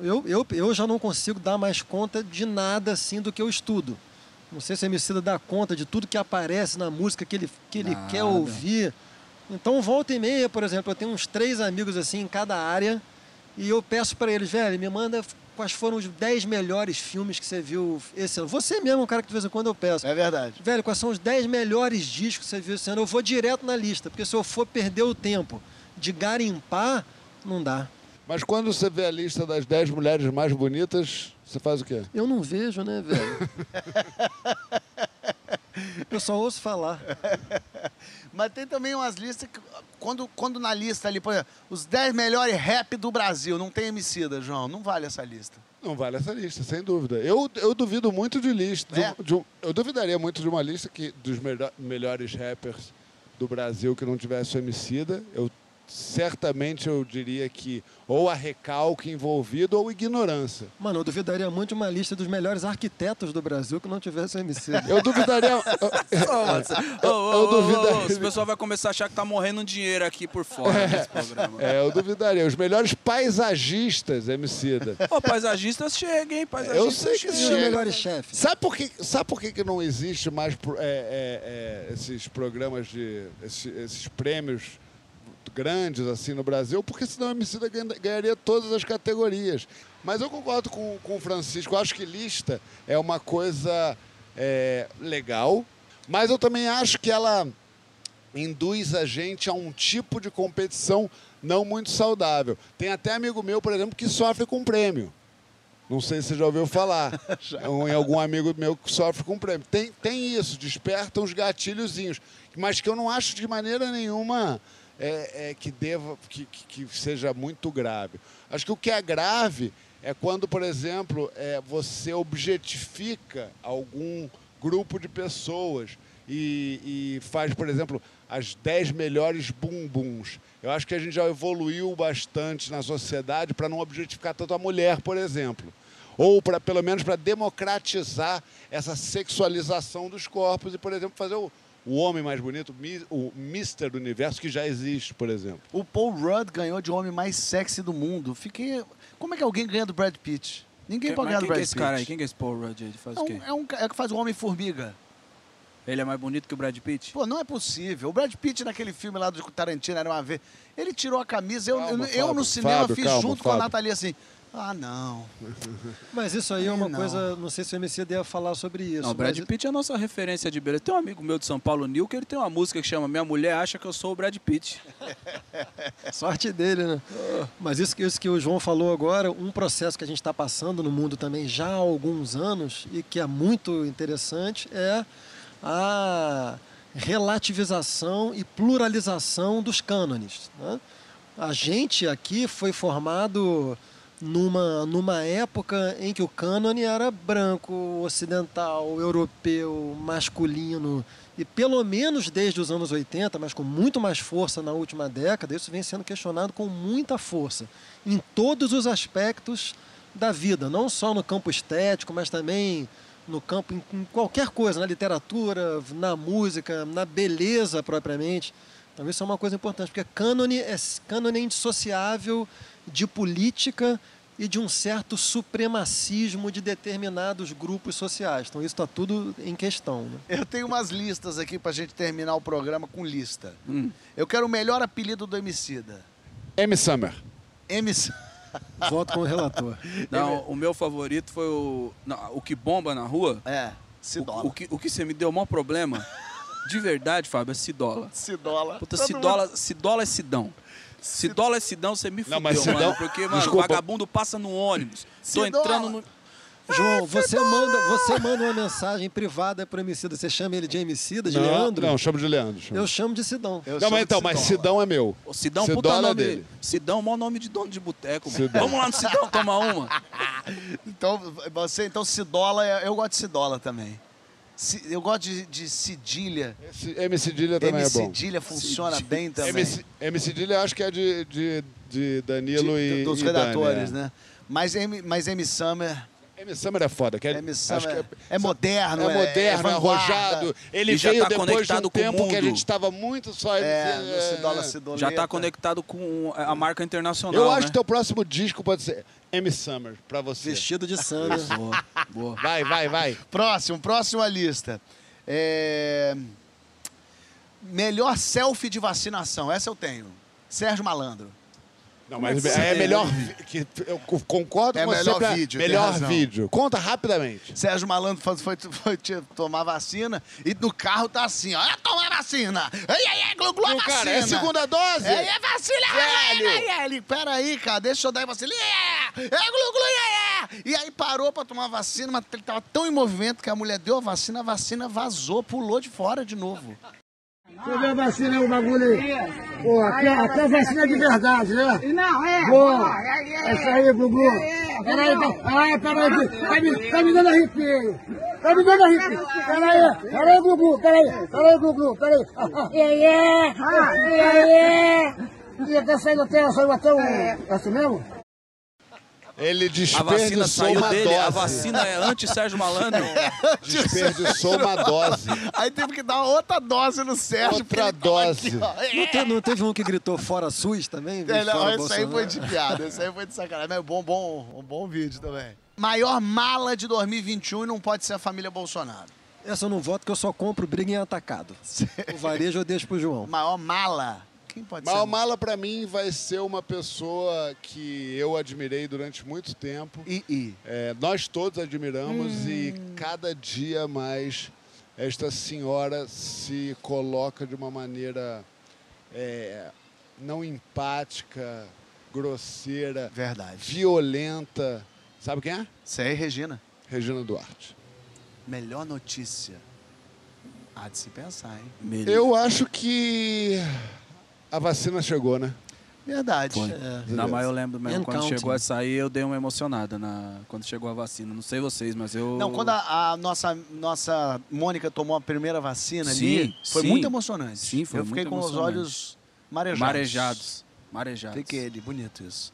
Eu, eu, eu já não consigo dar mais conta de nada assim do que eu estudo. Não sei se o Emicida dá conta de tudo que aparece na música que ele, que ele quer ouvir. Então, volta e meia, por exemplo, eu tenho uns três amigos assim em cada área e eu peço para eles, velho, me manda quais foram os 10 melhores filmes que você viu esse ano. Você mesmo é um cara que de vez em quando eu peço. É verdade. Velho, quais são os 10 melhores discos que você viu esse ano? Eu vou direto na lista, porque se eu for perder o tempo de garimpar, não dá. Mas quando você vê a lista das 10 mulheres mais bonitas, você faz o quê? Eu não vejo, né, velho? eu só ouço falar. Mas tem também umas listas que, quando, quando na lista ali, por exemplo, os 10 melhores rap do Brasil, não tem Emicida, João, não vale essa lista. Não vale essa lista, sem dúvida. Eu, eu duvido muito de lista. de É? de um- eu duvidaria muito de uma lista que, dos melho- melhores rappers do Brasil que não tivesse o Emicida. Eu certamente eu diria que ou a recalque envolvido ou ignorância. Mano, eu duvidaria muito de uma lista dos melhores arquitetos do Brasil que não tivesse MC. Eu duvidaria. Ô, eu ô, duvidaria- O pessoal vai começar a achar que tá morrendo dinheiro aqui por fora desse programa. É, eu duvidaria. Os melhores paisagistas, Emicida. Ô, paisagistas chega, hein? Paisagistas Eu sei que E os chega. melhores chefes? Sabe por que, sabe por que, que não existe mais é, é, é, esses programas de. esses, esses prêmios grandes assim no Brasil? Porque senão a Emicida ganha- ganharia todas as categorias. Mas eu concordo com, com o Francisco. Eu acho que lista é uma coisa é, legal, mas eu também acho que ela induz a gente a um tipo de competição não muito saudável. Tem até amigo meu, por exemplo, que sofre com prêmio. Não sei se você já ouviu falar. Ou em algum amigo meu que sofre com prêmio. Tem, tem isso, despertam os gatilhozinhos. Mas que eu não acho de maneira nenhuma é, é, que deva, que, que, seja muito grave. Acho que o que é grave é quando, por exemplo, é, você objetifica algum grupo de pessoas e, e faz, por exemplo, as 10 melhores bumbuns. Eu acho que a gente já evoluiu bastante na sociedade para não objetificar tanto a mulher, por exemplo. Ou para pelo menos para democratizar essa sexualização dos corpos e, por exemplo, fazer o, o homem mais bonito, o Mister do Universo, que já existe, por exemplo. O Paul Rudd ganhou de homem mais sexy do mundo. Fiquei. Como é que alguém ganha do Brad Pitt? Ninguém Quem, pode ganhar do quem que é Brad esse Pitt. cara aí? Quem que é esse Paul Rudd? Ele faz É o um, quê? é um é que faz o Homem-Formiga. Ele é mais bonito que o Brad Pitt? Pô, não é possível. O Brad Pitt, naquele filme lá do Tarantino, era uma vez. Ele tirou a camisa. Eu, Calma, eu, eu no Fábio, cinema Fábio, fiz calma, junto com a Fábio. Nathalie assim. Ah, não. Mas isso aí é uma Não. coisa, não sei se o MC ia falar sobre isso. Não, o Brad mas- Pitt é a nossa referência de beleza. Tem um amigo meu de São Paulo, Nil, que ele tem uma música que chama Minha Mulher Acha Que Eu Sou o Brad Pitt. Sorte dele, né? Mas isso que, isso que o João falou agora, um processo que a gente está passando no mundo também já há alguns anos e que é muito interessante é a relativização e pluralização dos cânones. né? A gente aqui foi formado numa, numa época em que o cânone era branco, ocidental, europeu, masculino. E pelo menos desde os anos 80, mas com muito mais força na última década, isso vem sendo questionado com muita força em todos os aspectos da vida, não só no campo estético, mas também no campo em, qualquer coisa, na literatura, na música, na beleza propriamente. Então isso é uma coisa importante, porque cânone é, cânone é indissociável de política e de um certo supremacismo de determinados grupos sociais. Então isso está tudo em questão. Né? Eu tenho umas listas aqui pra gente terminar o programa com lista. Hum. Eu quero o melhor apelido do Emicida. M. Summer. MC. Voto com o relator. Não, o meu favorito foi o. não, o que bomba na rua. É, O, o que, o que você me deu o maior problema, de verdade, Fábio, é Cidola. Cidola. Puta, Todo Cidola, Cidola é Sidão. Cidola é Sidão, você me Não, fudeu, mas mano. Sidão- Porque, mano, Desculpa. vagabundo passa no ônibus. Tô Cidola. entrando no. João, você manda, você manda uma mensagem privada para o Emicida. Você chama ele de Emicida, de não, Leandro? Não, chamo de Mundo. chamo. Eu chamo de Sidão. Eu Não, chamo mas de então, mas Cidola. Sidão é meu. Ô, Sidão, Cidola puta é nome dele. Sidão, maior nome de dono de boteco, mano. Sidão. Vamos lá no Sidão tomar uma. Então, você, então, Cidola, é- eu gosto de Cidola também. Eu gosto de, de Cedilha. Esse M. Cedilha também M. é bom. Cedilha funciona bem também. M. M. Cedilha acho que é de, de, de Danilo De- e dos e redatores, Dani, é. né? Mas M, mas M. Summer, M. Summer é foda. Que é, M. acho Summer que é, moderno, é moderno, é, arrojado. Ele já veio tá depois de um conectado com o tempo que a gente estava muito só... É, Cidola é. Cidoleta. Já tá conectado com a marca internacional. Eu acho né? que teu próximo disco pode ser M. Summer, pra você. Vestido de Summer. Boa, boa. Vai, vai, vai. Próximo, próxima lista. É... Melhor selfie de vacinação, essa eu tenho. Sérgio Malandro. Não, mas é melhor... vi- Que eu concordo É com você. melhor pra- vídeo, Melhor razão. vídeo. Conta rapidamente. Sérgio Malandro foi, foi, foi tomar vacina e no carro tá assim, ó, "Ah, toma vacina! Ei, ei, ei, glu, glu, vacina! cara, é segunda dose? É, é vacina! Velho! É, é, é. Ele, peraí, cara, deixa eu dar a vacina. É, é, glu, glu, é, é. E aí parou pra tomar vacina, mas ele tava tão em movimento que a mulher deu a vacina, a vacina vazou, pulou de fora de novo. Deixa eu ver a vacina aí, o bagulho aí. Pô, aqui, aqui é vacina de verdade, né? Não, é. Boa. É isso aí, Gugu. Peraí, peraí, peraí. Tá me, tá me dando arrepio. Tá me dando arrepio. Peraí, peraí, Gugu, peraí. Peraí, Gugu, peraí. E aí, e aí. E até sair no tela, saiu até o... É assim mesmo? Ele A vacina desperdiçou saiu uma dele, dose. a vacina é anti-Sérgio Malandro. Desperdiçou uma dose. Aí teve que dar outra dose no Sérgio. Outra dose. aqui. Não, te- não teve um que gritou fora SUS também? É, não, Fora esse aí foi de piada, esse aí foi de sacanagem. Mas bom, bom, um bom vídeo também. Maior mala de 2021 e não pode ser a família Bolsonaro. Essa eu não voto porque eu só compro briga em atacado. O varejo eu deixo pro João. Maior mala. Quem pode Mal ser? Mala, pra mim, vai ser uma pessoa que eu admirei durante muito tempo. I, I. É, nós todos admiramos e cada dia mais esta senhora se coloca de uma maneira é, não empática, grosseira, Verdade. violenta. Sabe quem é? Sei, Regina. Regina Duarte. Melhor notícia. Há de se pensar, hein? Melhor. Eu acho que a vacina chegou, né? Verdade. É. Não, mas eu lembro mesmo, And quando counting. chegou a sair, eu dei uma emocionada na, quando chegou a vacina. Não sei vocês, mas eu... Não, quando a, a nossa, nossa Mônica tomou a primeira vacina ali, Sim, foi sim. muito emocionante. Sim, foi Eu fiquei muito com os olhos marejados. Marejados. Marejados. Fiquei ali, bonito isso.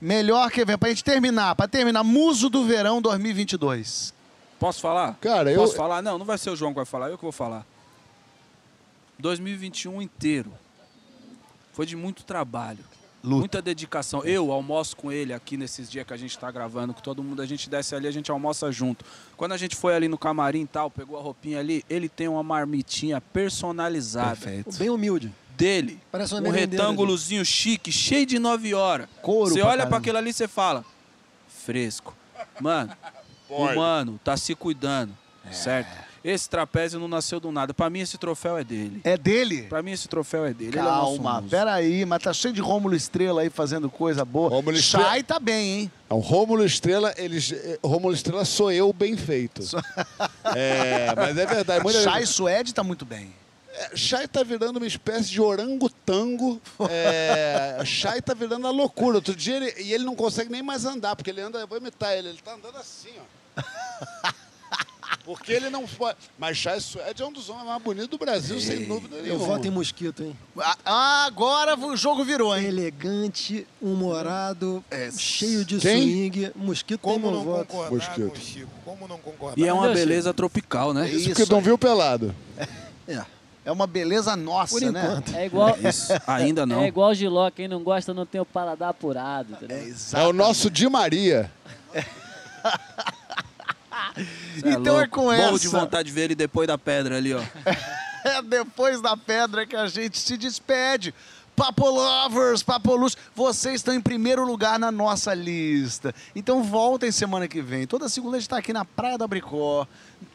Melhor, quer ver, pra gente terminar, pra terminar, Muso do Verão 2022. Posso falar? Cara, eu. Posso falar? Não, não vai ser o João que vai falar, eu que vou falar. 2021 inteiro. Foi de muito trabalho. Muita dedicação. Eu almoço com ele aqui nesses dias que a gente está gravando, com todo mundo, a gente desce ali, a gente almoça junto. Quando a gente foi ali no camarim e tal, pegou a roupinha ali, ele tem uma marmitinha personalizada Bem humilde. dele. Parece uma um merendeira retângulozinho chique, cheio de 9 horas. Couro Você olha para aquilo ali e você fala, fresco. Mano, o mano tá se cuidando, É. certo? Esse trapézio não nasceu do nada. Pra mim esse troféu é dele. É dele? Pra mim esse troféu é dele. Ele é Calma, muso. peraí, mas tá cheio de Rômulo Estrela aí fazendo coisa boa. Rômulo Chay Estrela- tá bem, hein? O Rômulo Estrela, eles, eh, Rômulo Estrela sou eu bem feito. É, mas é verdade. Muita Chay Suede tá muito bem. É, Chay tá virando uma espécie de orangotango. É, Chay tá virando a loucura. Outro dia ele, e ele não consegue nem mais andar, porque ele anda, eu vou imitar ele, ele tá andando assim, ó. Porque ele não pode. Mas Chay Suede é um dos homens mais bonitos do Brasil, sem dúvida Eu nenhuma. voto em Mosquito, hein? Ah, agora o jogo virou, hein? Elegante, humorado, É, cheio de quem? swing. Mosquito tem Como meu não voto. concordar Mosquito. com Chico? Como não concordar? E é uma Entendeu, beleza tropical, né? Isso Isso porque não viu pelado. É. É uma beleza nossa, Por né? enquanto. É igual. Isso, ainda não. É igual o Giló, quem não gosta não tem o paladar apurado, entendeu? É, É o nosso Di Maria. Cê Então é com Morro essa. de vontade de ver ele depois da pedra ali, ó. É depois da pedra que a gente se despede. Papo Lovers, Papo Luz, vocês estão em primeiro lugar na nossa lista. Então voltem semana que vem. Toda segunda a gente está aqui na Praia da Bricó,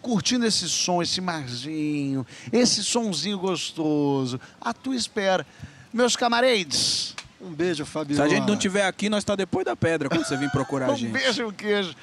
curtindo esse som, esse marzinho, esse sonzinho gostoso. A tua espera. Meus camarades, Um beijo, Fabio. Se a gente não tiver aqui, nós tá depois da pedra quando você vir procurar a um gente. beijo, um queijo.